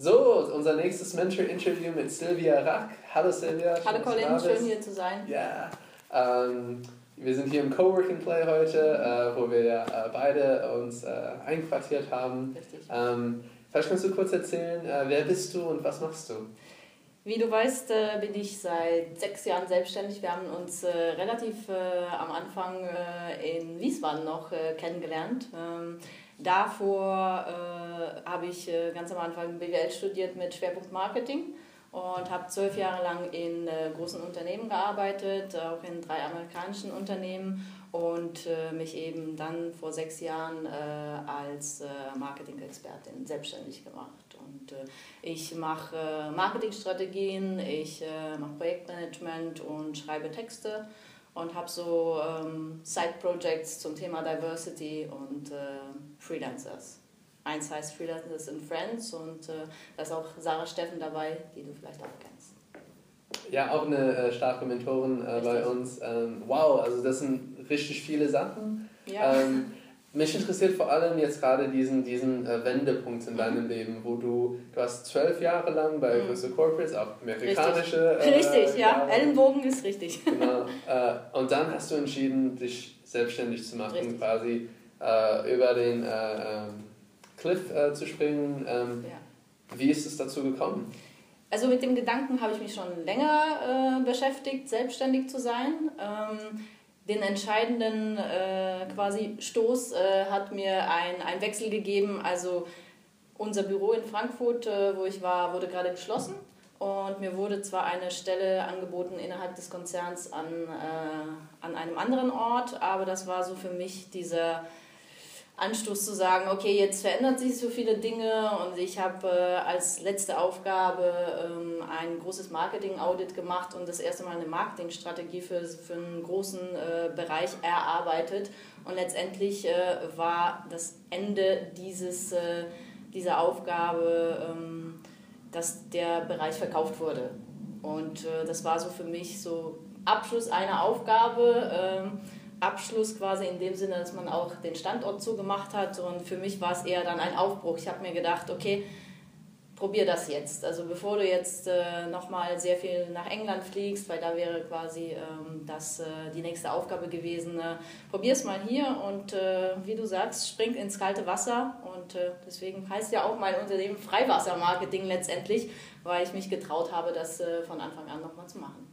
So, unser nächstes Mentor-Interview mit Silvia Rack. Hallo Silvia. Hallo Colin, schön hier zu sein. Ja, ähm, wir sind hier im Coworking Play heute, äh, wo wir ja äh, beide uns äh, einquartiert haben. Richtig. Ähm, vielleicht kannst du kurz erzählen, äh, wer bist du und was machst du? Wie du weißt, äh, bin ich seit sechs Jahren selbstständig. Wir haben uns äh, relativ am Anfang in Wiesbaden noch kennengelernt. Ähm, davor habe ich ganz am Anfang BWL studiert mit Schwerpunkt Marketing und habe zwölf Jahre lang in äh, großen Unternehmen gearbeitet, auch in drei amerikanischen Unternehmen und äh, mich eben dann vor sechs Jahren äh, als äh, Marketing-Expertin selbstständig gemacht. Und äh, ich mache äh, Marketingstrategien, ich mache Projektmanagement und schreibe Texte und habe so ähm, Side-Projects zum Thema Diversity und Freelancers. Eins heißt Freelancers and Friends und äh, da ist auch Sarah Steffen dabei, die du vielleicht auch kennst. Ja, auch eine äh, starke Mentorin äh, bei uns. Ähm, wow, also das sind richtig viele Sachen. Ja. Ähm, mich interessiert vor allem jetzt gerade diesen, diesen äh, Wendepunkt in mhm. deinem Leben, wo du, du hast zwölf Jahre lang bei mhm. größeren Corporates, auch amerikanische. Richtig, äh, richtig ja. Jahre. Ellenbogen ist richtig. Genau. Äh, und dann hast du entschieden, dich selbstständig zu machen, richtig. quasi äh, über den ähm, Cliff äh, zu springen. Ähm, ja. Wie ist es dazu gekommen? Also mit dem Gedanken habe ich mich schon länger äh, beschäftigt, selbstständig zu sein. Ähm, den entscheidenden äh, quasi Stoß äh, hat mir ein, ein Wechsel gegeben. Also unser Büro in Frankfurt, äh, wo ich war, wurde gerade geschlossen. Und mir wurde zwar eine Stelle angeboten innerhalb des Konzerns an, äh, an einem anderen Ort, aber das war so für mich dieser Anstoß zu sagen, okay, jetzt verändert sich so viele Dinge und ich habe äh, als letzte Aufgabe ähm, ein großes Marketing-Audit gemacht und das erste Mal eine Marketingstrategie für, für einen großen äh, Bereich erarbeitet. Und letztendlich äh, war das Ende dieses, äh, dieser Aufgabe, ähm, dass der Bereich verkauft wurde. Und äh, das war so für mich so Abschluss einer Aufgabe. Abschluss quasi in dem Sinne, dass man auch den Standort zugemacht hat. Und für mich war es eher dann ein Aufbruch. Ich habe mir gedacht, okay, probier das jetzt. Also bevor du jetzt äh, nochmal sehr viel nach England fliegst, weil da wäre quasi ähm, das äh, die nächste Aufgabe gewesen, äh, probier es mal hier und äh, wie du sagst, spring ins kalte Wasser. Und äh, deswegen heißt ja auch mein Unternehmen Freiwassermarketing letztendlich, weil ich mich getraut habe, das äh, von Anfang an nochmal zu machen.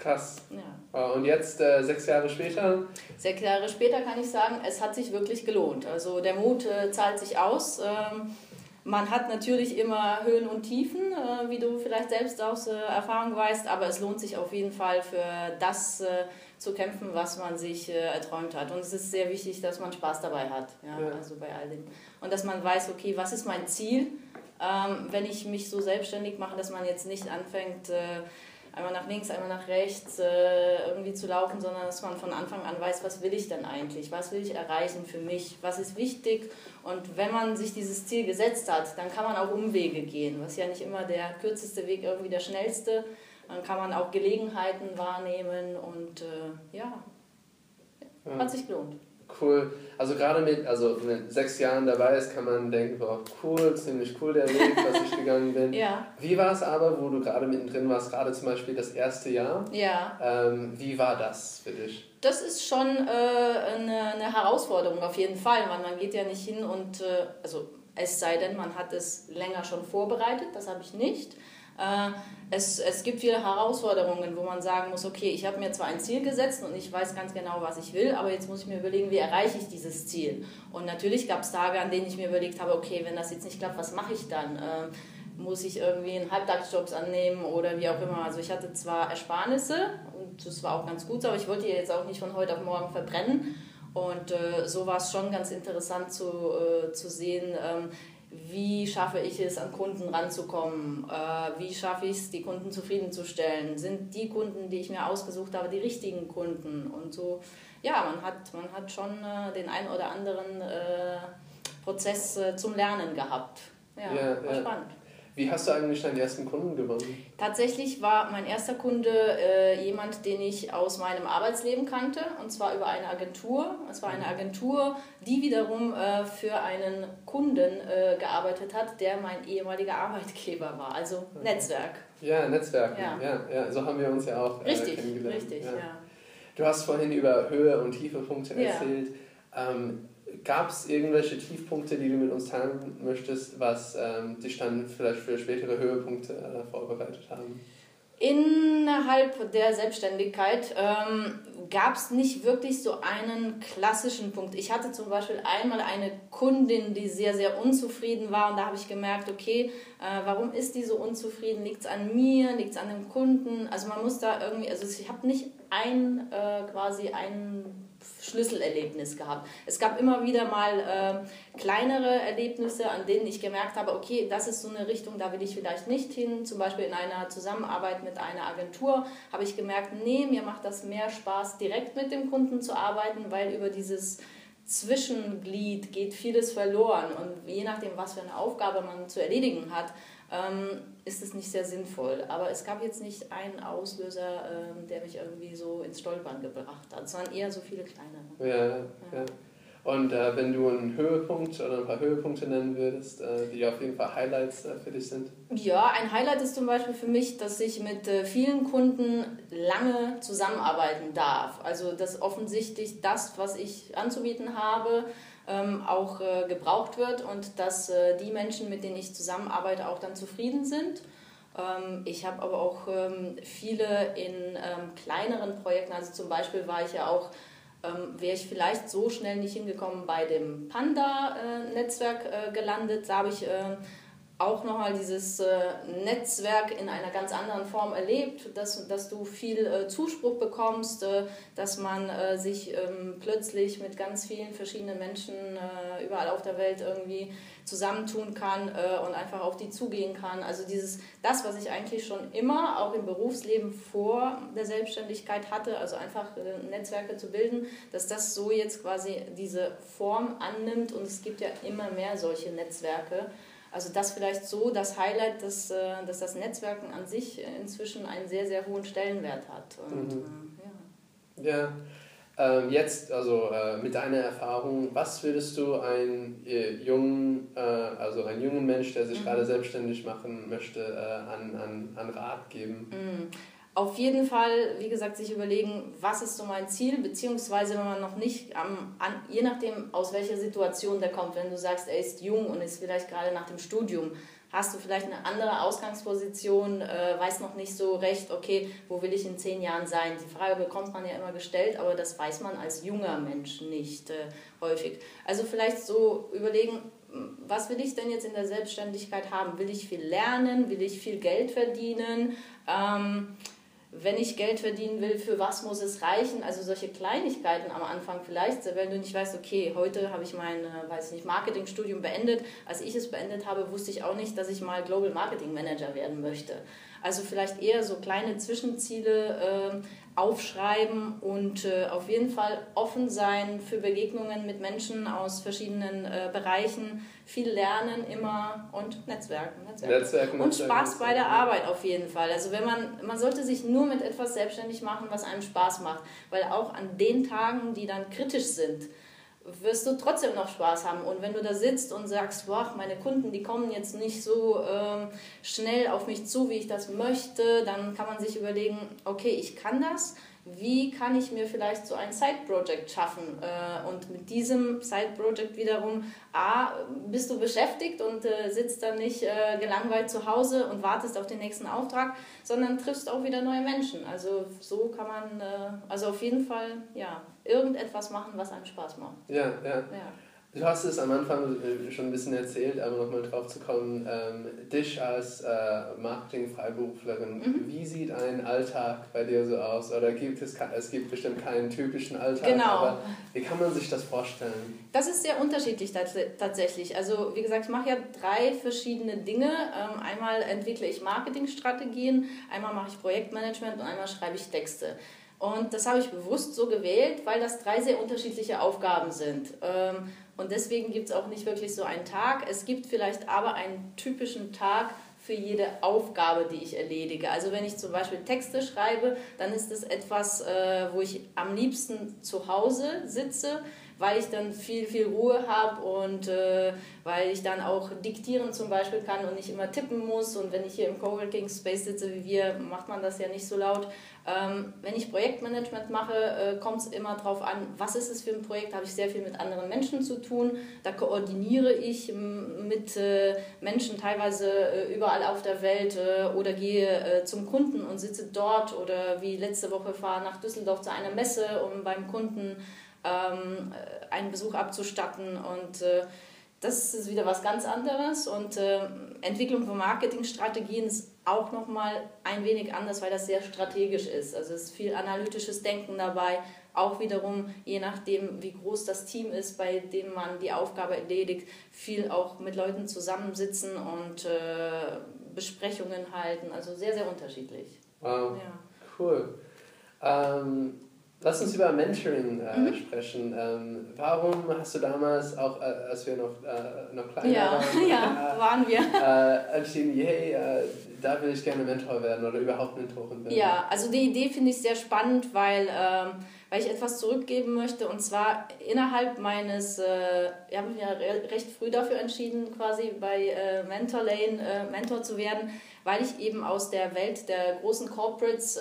Krass. Ja. Und jetzt, äh, sechs Jahre später? Sechs Jahre später kann ich sagen, es hat sich wirklich gelohnt. Also der Mut äh, zahlt sich aus. Ähm, man hat natürlich immer Höhen und Tiefen, äh, wie du vielleicht selbst aus äh, Erfahrung weißt, aber es lohnt sich auf jeden Fall für das äh, zu kämpfen, was man sich äh, erträumt hat. Und es ist sehr wichtig, dass man Spaß dabei hat, ja, ja. also bei all dem. Und dass man weiß, okay, was ist mein Ziel, ähm, wenn ich mich so selbstständig mache, dass man jetzt nicht anfängt, einmal nach links, einmal nach rechts äh, irgendwie zu laufen, sondern dass man von Anfang an weiß, was will ich denn eigentlich, was will ich erreichen für mich, was ist wichtig. Und wenn man sich dieses Ziel gesetzt hat, dann kann man auch Umwege gehen, was ja nicht immer der kürzeste Weg irgendwie der schnellste. Dann kann man auch Gelegenheiten wahrnehmen und äh, ja, hat sich gelohnt cool. Also gerade mit, also mit sechs Jahren dabei ist, kann man denken, boah, cool, ziemlich cool der Weg, was ich gegangen bin. ja. Wie war es aber, wo du gerade mittendrin warst, gerade zum Beispiel das erste Jahr? Ja. Ähm, wie war das für dich? Das ist schon äh, eine, eine, Herausforderung auf jeden Fall. Man, man geht ja nicht hin und, äh, also es sei denn, man hat es länger schon vorbereitet, das habe ich nicht. Äh, es, es gibt viele Herausforderungen, wo man sagen muss, okay, ich habe mir zwar ein Ziel gesetzt und ich weiß ganz genau, was ich will, aber jetzt muss ich mir überlegen, wie erreiche ich dieses Ziel. Und natürlich gab es Tage, an denen ich mir überlegt habe, okay, wenn das jetzt nicht klappt, was mache ich dann? Ähm, muss ich irgendwie einen Halbtagsjobs annehmen oder wie auch immer. Also ich hatte zwar Ersparnisse und das war auch ganz gut, aber ich wollte die jetzt auch nicht von heute auf morgen verbrennen. Und äh, so war es schon ganz interessant zu, äh, zu sehen, ähm, wie schaffe ich es, an Kunden ranzukommen, äh, wie schaffe ich es, die Kunden zufriedenzustellen, sind die Kunden, die ich mir ausgesucht habe, die richtigen Kunden und so. Ja, man hat, man hat schon äh, den einen oder anderen äh, Prozess zum Lernen gehabt. Ja, ja war ja. spannend. Wie hast du eigentlich deinen ersten Kunden gewonnen? Tatsächlich war mein erster Kunde äh, jemand, den ich aus meinem Arbeitsleben kannte, und zwar über eine Agentur. Es war eine Agentur, die wiederum äh, für einen Kunden äh, gearbeitet hat, der mein ehemaliger Arbeitgeber war, also okay. Netzwerk. Ja, Netzwerk. Ja. ja. Ja, so haben wir uns ja auch äh, richtig, kennengelernt. Richtig, ja. ja. Du hast vorhin über Höhe und Tiefepunkte erzählt. Ähm, Gab es irgendwelche Tiefpunkte, die du mit uns teilen möchtest, was ähm, dich dann vielleicht für spätere Höhepunkte äh, vorbereitet haben? Innerhalb der Selbstständigkeit ähm, gab es nicht wirklich so einen klassischen Punkt. Ich hatte zum Beispiel einmal eine Kundin, die sehr, sehr unzufrieden war und da habe ich gemerkt, okay, äh, warum ist die so unzufrieden? Liegt es an mir? Liegt es an dem Kunden? Also man muss da irgendwie, also ich habe nicht ein äh, quasi ein Schlüsselerlebnis gehabt. Es gab immer wieder mal äh, kleinere Erlebnisse, an denen ich gemerkt habe, okay, das ist so eine Richtung, da will ich vielleicht nicht hin. Zum Beispiel in einer Zusammenarbeit mit einer Agentur habe ich gemerkt, nee, mir macht das mehr Spaß, direkt mit dem Kunden zu arbeiten, weil über dieses Zwischenglied geht vieles verloren. Und je nachdem, was für eine Aufgabe man zu erledigen hat, ist es nicht sehr sinnvoll. Aber es gab jetzt nicht einen Auslöser, ähm, der mich irgendwie so ins Stolpern gebracht hat. Es waren eher so viele kleinere. Ja, ja. ja. Und äh, wenn du einen Höhepunkt oder ein paar Höhepunkte nennen würdest, äh, die auf jeden Fall Highlights äh, für dich sind? Ja, ein Highlight ist zum Beispiel für mich, dass ich mit äh, vielen Kunden lange zusammenarbeiten darf. Also dass offensichtlich das, was ich anzubieten habe, ähm, auch äh, gebraucht wird und dass äh, die Menschen, mit denen ich zusammenarbeite, auch dann zufrieden sind. Ähm, ich habe aber auch ähm, viele in ähm, kleineren Projekten, also zum Beispiel war ich ja auch ähm, wäre ich vielleicht so schnell nicht hingekommen bei dem Panda-Netzwerk äh, gelandet. Da habe ich äh, auch nochmal dieses äh, Netzwerk in einer ganz anderen Form erlebt, dass, dass du viel äh, Zuspruch bekommst, äh, dass man sich ähm, plötzlich mit ganz vielen verschiedenen Menschen überall auf der Welt irgendwie zusammentun kann und einfach auf die zugehen kann. Also dieses, das, was ich eigentlich schon immer auch im Berufsleben vor der Selbstständigkeit hatte, also einfach Netzwerke zu bilden, dass das so jetzt quasi diese Form annimmt und es gibt ja immer mehr solche Netzwerke. Also das vielleicht so das Highlight, dass, äh, dass das Netzwerken an sich inzwischen einen sehr, sehr hohen Stellenwert hat. Und, mhm. äh, ja. ja. Ähm, jetzt, also äh, mit deiner Erfahrung, was würdest du einen äh, jungen, äh, also einen jungen Mensch, der sich mhm. gerade selbstständig machen möchte, äh, an, an, an Rat geben? Mhm auf jeden Fall, wie gesagt, sich überlegen, was ist so mein Ziel, beziehungsweise wenn man noch nicht, am, an, je nachdem, aus welcher Situation der kommt, wenn du sagst, er ist jung und ist vielleicht gerade nach dem Studium, hast du vielleicht eine andere Ausgangsposition, äh, weiß noch nicht so recht, okay, wo will ich in zehn Jahren sein? Die Frage bekommt man ja immer gestellt, aber das weiß man als junger Mensch nicht äh, häufig. Also vielleicht so überlegen, was will ich denn jetzt in der Selbstständigkeit haben? Will ich viel lernen? Will ich viel Geld verdienen? Ähm, wenn ich Geld verdienen will, für was muss es reichen? Also solche Kleinigkeiten am Anfang vielleicht, wenn du nicht weißt, okay, heute habe ich mein, äh, weiß nicht, Marketingstudium beendet. Als ich es beendet habe, wusste ich auch nicht, dass ich mal Global Marketing Manager werden möchte. Also vielleicht eher so kleine Zwischenziele äh, aufschreiben und äh, auf jeden Fall offen sein für Begegnungen mit Menschen aus verschiedenen äh, Bereichen, viel lernen immer und Netzwerken. Netzwerken. Netzwerken und Spaß bei der Arbeit auf jeden Fall. Also wenn man, man sollte sich nur mit etwas selbstständig machen, was einem Spaß macht, weil auch an den Tagen, die dann kritisch sind, wirst du trotzdem noch Spaß haben. Und wenn du da sitzt und sagst, boah, meine Kunden, die kommen jetzt nicht so ähm, schnell auf mich zu, wie ich das möchte, dann kann man sich überlegen, okay, ich kann das wie kann ich mir vielleicht so ein Side-Project schaffen? Äh, und mit diesem Side-Project wiederum, A, bist du beschäftigt und äh, sitzt dann nicht äh, gelangweilt zu Hause und wartest auf den nächsten Auftrag, sondern triffst auch wieder neue Menschen. Also so kann man, also auf jeden Fall, ja, irgendetwas machen, was einem Spaß macht. Ja, ja. ja. Du hast es am Anfang äh, schon ein bisschen erzählt, aber nochmal drauf zu kommen, ähm, dich als äh, Marketing-Freiberuflerin, mhm. wie sieht ein Alltag bei dir so aus? Oder gibt es, es gibt bestimmt keinen typischen Alltag, genau. aber wie kann man sich das vorstellen? Das ist sehr unterschiedlich tatsächlich. Also wie gesagt, ich mache ja drei verschiedene Dinge. Ähm, einmal entwickle ich Marketingstrategien, einmal mache ich Projektmanagement und einmal schreibe ich Texte. Und das habe ich bewusst so gewählt, weil das drei sehr unterschiedliche Aufgaben sind. Ähm, und deswegen gibt es auch nicht wirklich so einen Tag. Es gibt vielleicht aber einen typischen Tag für jede Aufgabe, die ich erledige. Also wenn ich zum Beispiel Texte schreibe, dann ist es etwas, äh, wo ich am liebsten zu Hause sitze weil ich dann viel, viel Ruhe habe und äh, weil ich dann auch diktieren zum Beispiel kann und nicht immer tippen muss. Und wenn ich hier im Coworking Space sitze wie wir, macht man das ja nicht so laut. Ähm, wenn ich Projektmanagement mache, äh, kommt es immer darauf an, was ist es für ein Projekt, habe ich sehr viel mit anderen Menschen zu tun. Da koordiniere ich mit äh, Menschen teilweise äh, überall auf der Welt äh, oder gehe äh, zum Kunden und sitze dort oder wie letzte Woche fahre nach Düsseldorf zu einer Messe, um beim Kunden ähm, einen Besuch abzustatten und äh, das ist wieder was ganz anderes und äh, Entwicklung von Marketingstrategien ist auch nochmal ein wenig anders, weil das sehr strategisch ist. Also es ist viel analytisches Denken dabei, auch wiederum, je nachdem, wie groß das Team ist, bei dem man die Aufgabe erledigt, viel auch mit Leuten zusammensitzen und äh, Besprechungen halten. Also sehr, sehr unterschiedlich. Wow, ja. cool. Ähm, Lass uns über Mentoring äh, mhm. sprechen. Ähm, warum hast du damals, auch äh, als wir noch, äh, noch kleiner ja, waren, ja, waren wir. Äh, entschieden, hey, äh, da will ich gerne Mentor werden oder überhaupt Mentorin werden? Ja, also die Idee finde ich sehr spannend, weil, ähm, weil ich etwas zurückgeben möchte und zwar innerhalb meines, äh, ich habe mich ja recht früh dafür entschieden, quasi bei äh, Mentor Lane äh, Mentor zu werden, weil ich eben aus der Welt der großen Corporates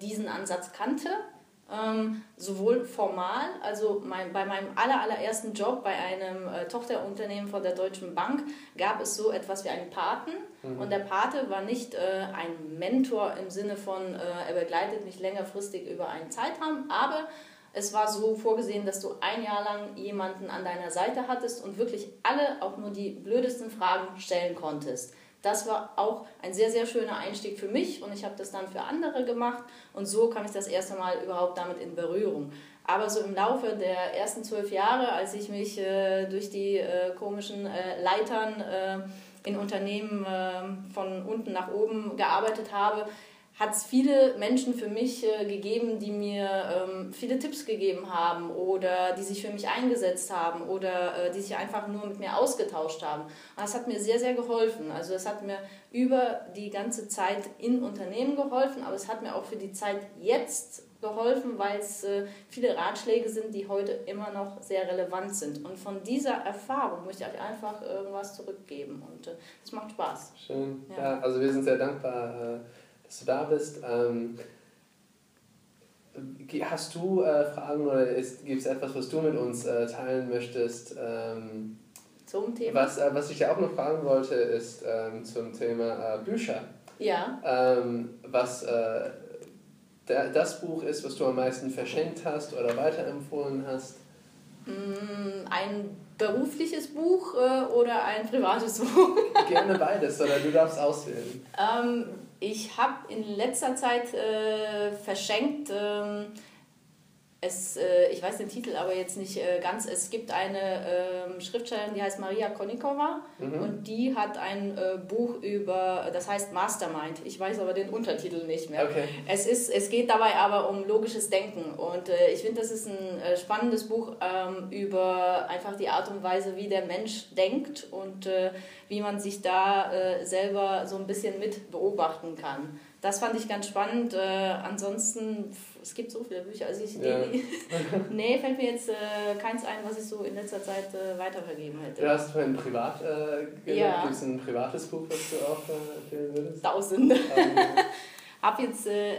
diesen Ansatz kannte ähm, sowohl formal, also mein, bei meinem aller, allerersten Job bei einem äh, Tochterunternehmen von der Deutschen Bank gab es so etwas wie einen Paten. Mhm. Und der Pate war nicht äh, ein Mentor im Sinne von, äh, er begleitet mich längerfristig über einen Zeitraum, aber es war so vorgesehen, dass du ein Jahr lang jemanden an deiner Seite hattest und wirklich alle, auch nur die blödesten Fragen stellen konntest das war auch ein sehr, sehr schöner Einstieg für mich und ich habe das dann für andere gemacht und so kam ich das erste Mal überhaupt damit in Berührung. Aber so im Laufe der ersten zwölf Jahre, als ich mich äh, durch die äh, komischen äh, Leitern äh, in Unternehmen äh, von unten nach oben gearbeitet habe, hat es viele Menschen für mich äh, gegeben, die mir ähm, viele Tipps gegeben haben oder die sich für mich eingesetzt haben oder äh, die sich einfach nur mit mir ausgetauscht haben. Und das hat mir sehr, sehr geholfen. Also es hat mir über die ganze Zeit in Unternehmen geholfen, aber es hat mir auch für die Zeit jetzt geholfen, weil es äh, viele Ratschläge sind, die heute immer noch sehr relevant sind. Und von dieser Erfahrung möchte ich euch einfach irgendwas zurückgeben und äh, das macht Spaß. Schön. Ja. ja. also wir sind sehr dankbar äh, dass du da bist. Ähm, hast du äh, Fragen oder gibt es etwas, was du mit uns äh, teilen möchtest? Ähm, zum Thema? Was, äh, was ich dir auch noch fragen wollte, ist ähm, zum Thema äh, Bücher. Ja. Ähm, was äh, der, das Buch ist, was du am meisten verschenkt hast oder weiterempfohlen hast? Mm, ein berufliches Buch äh, oder ein privates Buch? Gerne beides, oder du darfst auswählen. Ähm, ich habe in letzter Zeit äh, verschenkt, ähm, es, äh, ich weiß den Titel aber jetzt nicht äh, ganz, es gibt eine ähm, Schriftstellerin, die heißt Maria Konikova mhm. und die hat ein äh, Buch über, das heißt Mastermind, ich weiß aber den Untertitel nicht mehr. Okay. Es, ist, es geht dabei aber um logisches Denken und äh, ich finde, das ist ein äh, spannendes Buch ähm, über einfach die Art und Weise, wie der Mensch denkt und äh, wie man sich da äh, selber so ein bisschen mit beobachten kann. Das fand ich ganz spannend. Äh, ansonsten, es gibt so viele Bücher. Also ich, ja. nee, fällt mir jetzt äh, keins ein, was ich so in letzter Zeit äh, weitervergeben hätte. Du hast vorhin privat äh, ja. Gibt es ein privates Buch, was du auch äh, empfehlen würdest? Tausende. hab jetzt, äh,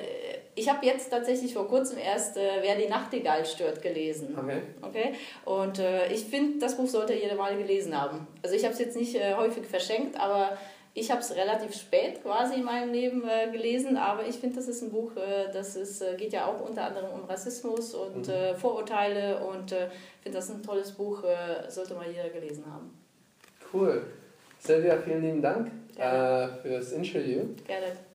ich habe jetzt tatsächlich vor kurzem erst äh, Wer die Nachtigall stört gelesen. Okay. okay? Und ich finde, das Buch sollte jeder mal gelesen haben. Also ich habe es jetzt nicht häufig verschenkt, aber ich habe es relativ spät quasi in meinem Leben äh, gelesen, aber ich finde, das ist ein Buch, äh, das ist, geht ja auch unter anderem um Rassismus und mhm. Vorurteile und ich finde das ein tolles Buch, sollte mal jeder gelesen haben. Cool. Silvia, vielen lieben Dank äh, für das Interview. Gerne.